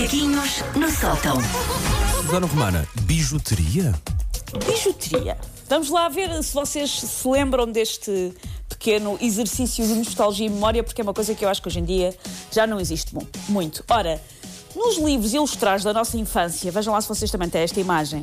Macaquinhos no sótão. Susana Romana, bijuteria? Bijuteria. Vamos lá ver se vocês se lembram deste pequeno exercício de nostalgia e memória, porque é uma coisa que eu acho que hoje em dia já não existe mu- muito. Ora, nos livros ilustrados da nossa infância, vejam lá se vocês também têm esta imagem,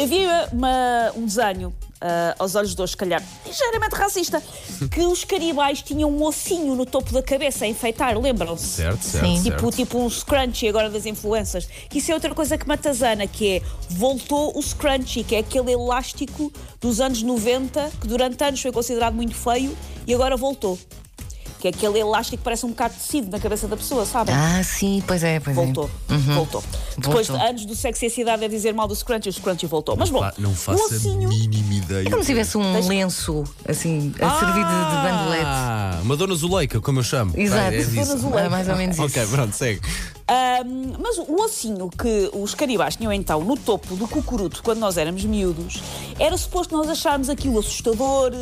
havia uma- um desenho, ah, aos olhos de hoje, se calhar, ligeiramente racista, que os caribais tinham um ossinho no topo da cabeça a enfeitar, lembram-se? Certo, certo, Sim. certo. Tipo, tipo um scrunchie agora das influências. Que isso é outra coisa que matazana, que é voltou o scrunchie, que é aquele elástico dos anos 90, que durante anos foi considerado muito feio e agora voltou. Que é aquele elástico que parece um bocado de tecido na cabeça da pessoa, sabem? Ah, sim, pois é, pois Voltou, voltou. Depois de anos do sexo e a cidade a dizer mal do scrunchie, o scrunchie voltou. Mas bom, não o faço ossinho... a mínima ideia. É como se tivesse um lenço, assim, a servir de, de bandolete. Ah, uma dona Zuleika, como eu chamo. Exato. Ah, é disso. Dona Zuleika. É mais ou menos isso. Ok, pronto, segue. Ahm, mas o ossinho que os caribás tinham então no topo do cucuruto quando nós éramos miúdos era suposto nós acharmos aquilo assustador,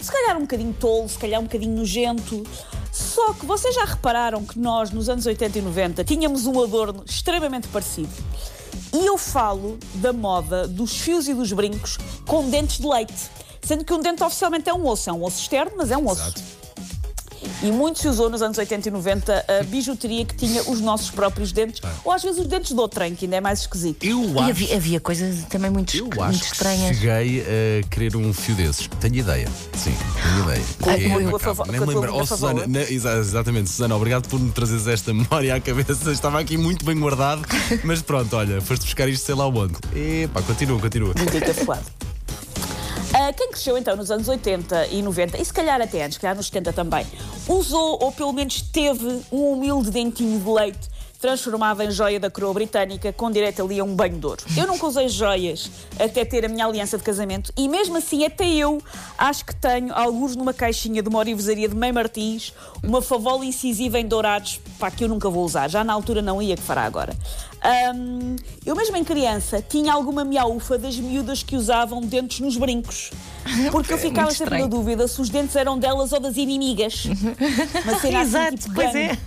se calhar um bocadinho tolo, se calhar um bocadinho nojento. Só que vocês já repararam que nós, nos anos 80 e 90, tínhamos um adorno extremamente parecido. E eu falo da moda dos fios e dos brincos com dentes de leite. Sendo que um dente oficialmente é um osso, é um osso externo, mas é um osso. Exato. E muito se usou nos anos 80 e 90 a bijuteria que tinha os nossos próprios dentes, ou às vezes os dentes de outrem, que ainda é mais esquisito. Eu E acho, havia, havia coisas também muito, eu muito acho que estranhas. cheguei a querer um fio desses. Tenho ideia. Sim, tenho ideia. Com a É, Nem com a me tua lembro. Oh, Susana, na- exatamente, Susana, obrigado por me trazeres esta memória à cabeça. Estava aqui muito bem guardado, mas pronto, olha, foste buscar isto sei lá onde. Epá, continua, continua. Muito. Ah, quem cresceu então nos anos 80 e 90, e se calhar até antes, se calhar nos 70 também, usou ou pelo menos teve um humilde dentinho de leite transformado em joia da coroa britânica com direito ali a um banho de ouro. Eu nunca usei joias até ter a minha aliança de casamento e mesmo assim até eu acho que tenho alguns numa caixinha de uma orivesaria de Mãe Martins, uma favola incisiva em dourados, pá, que eu nunca vou usar. Já na altura não ia, que fará agora. Ahm, eu mesmo em criança tinha alguma miaufa das miúdas que usavam dentes nos brincos. Porque eu ficava muito sempre na dúvida se os dentes eram delas ou das inimigas. Uma cena assim, Exato, tipo, pois gangue.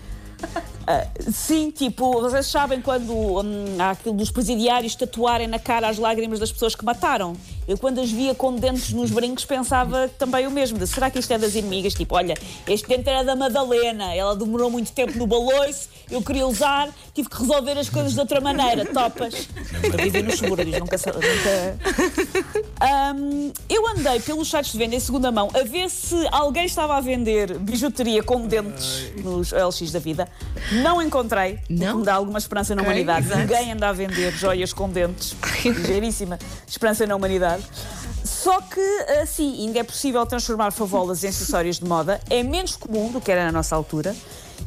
É. Sim, tipo, vocês sabem quando hum, há aquilo dos presidiários tatuarem na cara as lágrimas das pessoas que mataram? Eu, quando as via com dentes nos brincos, pensava também o mesmo: de, será que isto é das inimigas? Tipo, olha, este dente era da Madalena, ela demorou muito tempo no baloiço, eu queria usar, tive que resolver as coisas de outra maneira. Topas. Eu vivi nos subúrbios, nunca. nunca... Hum, eu andei pelos sites de venda em segunda mão a ver se alguém estava a vender bijuteria com dentes nos LX da vida. Não encontrei, Não? me dá alguma esperança na humanidade. exato. Ninguém anda a vender joias com dentes. Ligeiríssima esperança na humanidade. Só que, assim, ainda é possível transformar favolas em acessórios de moda. É menos comum do que era na nossa altura.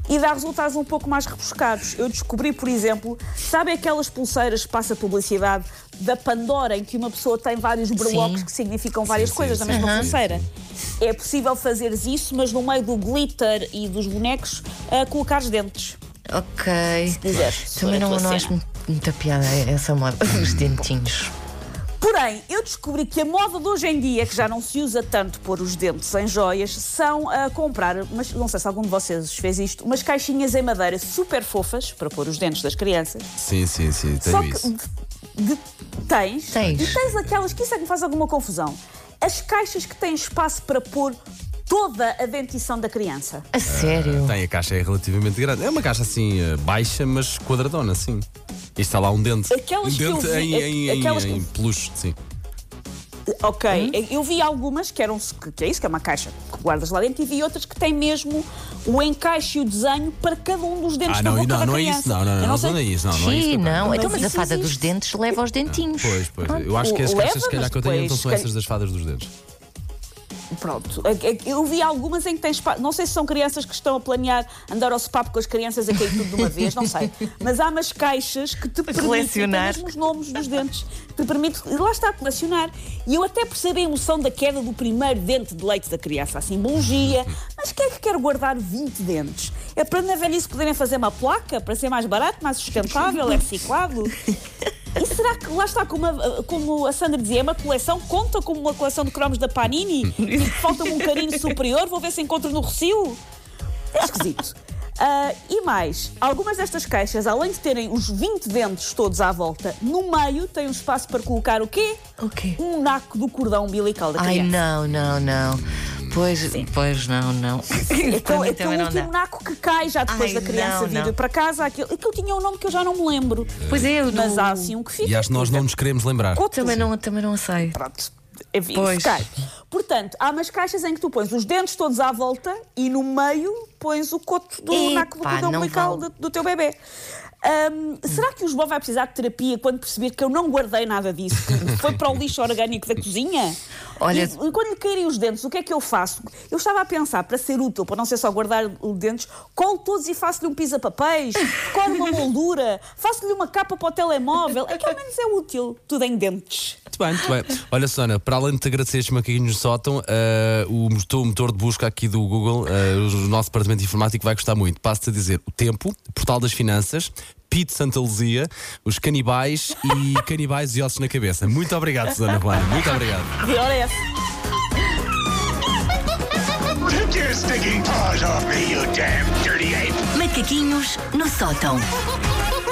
E dá resultados um pouco mais rebuscados. Eu descobri, por exemplo, sabe aquelas pulseiras que passa publicidade da Pandora, em que uma pessoa tem vários berlocos Sim. que significam várias sim, coisas na sim. mesma Aham. pulseira? É possível fazeres isso, mas no meio do glitter e dos bonecos, a colocares dentes. Ok. quiseres. Também Se a não, não acho muita piada essa moda dos dentinhos. Porém, eu descobri que a moda de hoje em dia, que já não se usa tanto pôr os dentes em joias, são a comprar, mas não sei se algum de vocês fez isto, umas caixinhas em madeira super fofas para pôr os dentes das crianças. Sim, sim, sim, Só tenho que isso. de- de- tens, Tens. e tens aquelas que isso é que me faz alguma confusão. As caixas que têm espaço para pôr toda a dentição da criança. A sério? Tem, a caixa é relativamente grande. É uma caixa assim, eh, baixa, mas quadradona, sim. E está lá um dente. Aquelas um que eu dente vi- em, em, em, aquelas que- em peluche, sim. Ok, Hum? eu vi algumas que eram que, é isso, que é uma caixa que guardas lá dentro, e vi outras que têm mesmo o encaixe e o desenho para cada um dos dentes Ah, da não, boca não, da não é isso, não, não, não, não, sei- não é isso, não, não é isso. Sim, não. Mas Então, mas a isso fada existe. dos dentes leva aos dentinhos. Pois, pois. Pronto, Eu acho que as caixas, se calhar, mas que eu tenho então são essas das fadas dos dentes. Pronto, é- é- eu vi algumas em que tens. Não sei se são crianças que estão a planear andar ao sopapo com as crianças a cair tudo de uma vez, não sei. Mas há umas caixas que te permitem mesmo os nomes dos dentes. Te permite, lá está, colecionar. E eu até percebo a emoção da queda do primeiro dente de leite da criança, bom dia. Mas quem é que quer guardar 20 dentes? É para na velhice poderem fazer uma placa, para ser mais barato, mais sustentável, é reciclado? E será que lá está, como a, como a Sandra dizia, é uma coleção, conta como uma coleção de cromos da Panini? Falta-me um carinho superior, vou ver se encontro no Recio? É esquisito. Ah, e mais, algumas destas caixas, além de terem os 20 dentes todos à volta, no meio tem um espaço para colocar o quê? O quê? Um naco do cordão umbilical da Ai, criança. não, não, não. Pois, pois não, não. Aquele também não último dá. naco que cai já depois Ai, da criança não, vir não. para casa. Aquilo, aquilo tinha um nome que eu já não me lembro. Pois é, eu do... Mas há assim um que fica. E acho que nós não nos queremos lembrar. Coto. Também não, também não sei. Pronto. Enfim, Pois. cai. Portanto, há umas caixas em que tu pões os dentes todos à volta e no meio pões o coto do Epá, naco do cordão umbilical vale. do, do teu bebê. Ahm, será que o João vai precisar de terapia quando perceber que eu não guardei nada disso? Que foi para o lixo orgânico da cozinha? Olha- E, e quando lhe caírem os dentes, o que é que eu faço? Eu estava a pensar, para ser útil, para não ser só guardar os dentes, colo todos e faço-lhe um pisa-papéis, colo uma moldura, faço-lhe uma capa para o telemóvel. É que ao menos é útil. Tudo em dentes. Muito bem, muito bem. Olha, Susana, para além de te agradecer estes macaquinhos no sótão, eh, o, motor, o motor de busca aqui do Google, eh, o nosso departamento de informático vai gostar muito. Passo-te a dizer o tempo, Portal das Finanças, Pete Santa Luzia, os canibais e canibais e ossos na cabeça. Muito obrigado, Susana Romana. Muito obrigado. Macaquinhos no sótão.